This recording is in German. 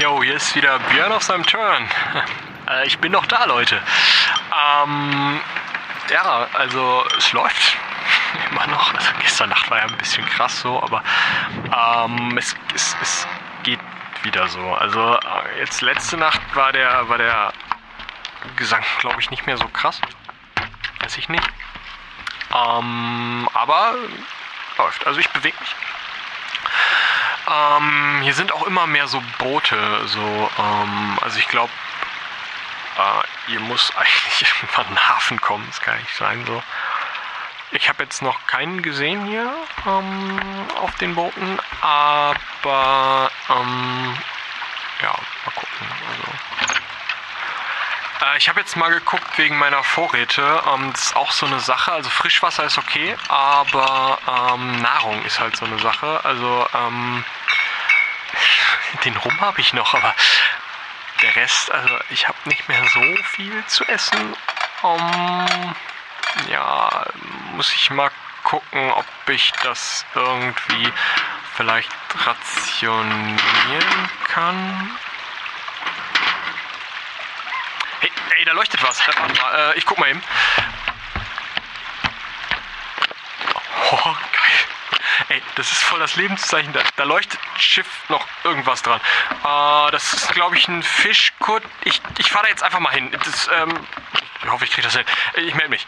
Jo, hier ist wieder Björn auf seinem Turn. Äh, ich bin noch da, Leute. Ähm, ja, also es läuft immer noch. Also gestern Nacht war ja ein bisschen krass so, aber ähm, es, es, es geht wieder so. Also äh, jetzt letzte Nacht war der, war der Gesang, glaube ich, nicht mehr so krass. Weiß ich nicht. Ähm, aber läuft. Also ich bewege mich. Ähm, hier sind auch immer mehr so Boote. So, ähm, also ich glaube, äh, hier muss eigentlich irgendwann ein Hafen kommen. Das kann nicht sein so. Ich habe jetzt noch keinen gesehen hier ähm, auf den Booten, aber ähm, ja, mal gucken. Also. Äh, ich habe jetzt mal geguckt wegen meiner Vorräte. Ähm, das ist auch so eine Sache. Also Frischwasser ist okay, aber ähm, Nahrung ist halt so eine Sache. Also ähm, den Rum habe ich noch, aber der Rest, also ich habe nicht mehr so viel zu essen. Um, ja, muss ich mal gucken, ob ich das irgendwie vielleicht rationieren kann. Hey, ey, da leuchtet was. Äh, ich guck mal eben. Ey, das ist voll das Lebenszeichen. Da, da leuchtet Schiff noch irgendwas dran. Äh, das ist, glaube ich, ein Fischkutt. Ich, ich fahre da jetzt einfach mal hin. Das, ähm, ich hoffe, ich kriege das hin. Ich melde mich.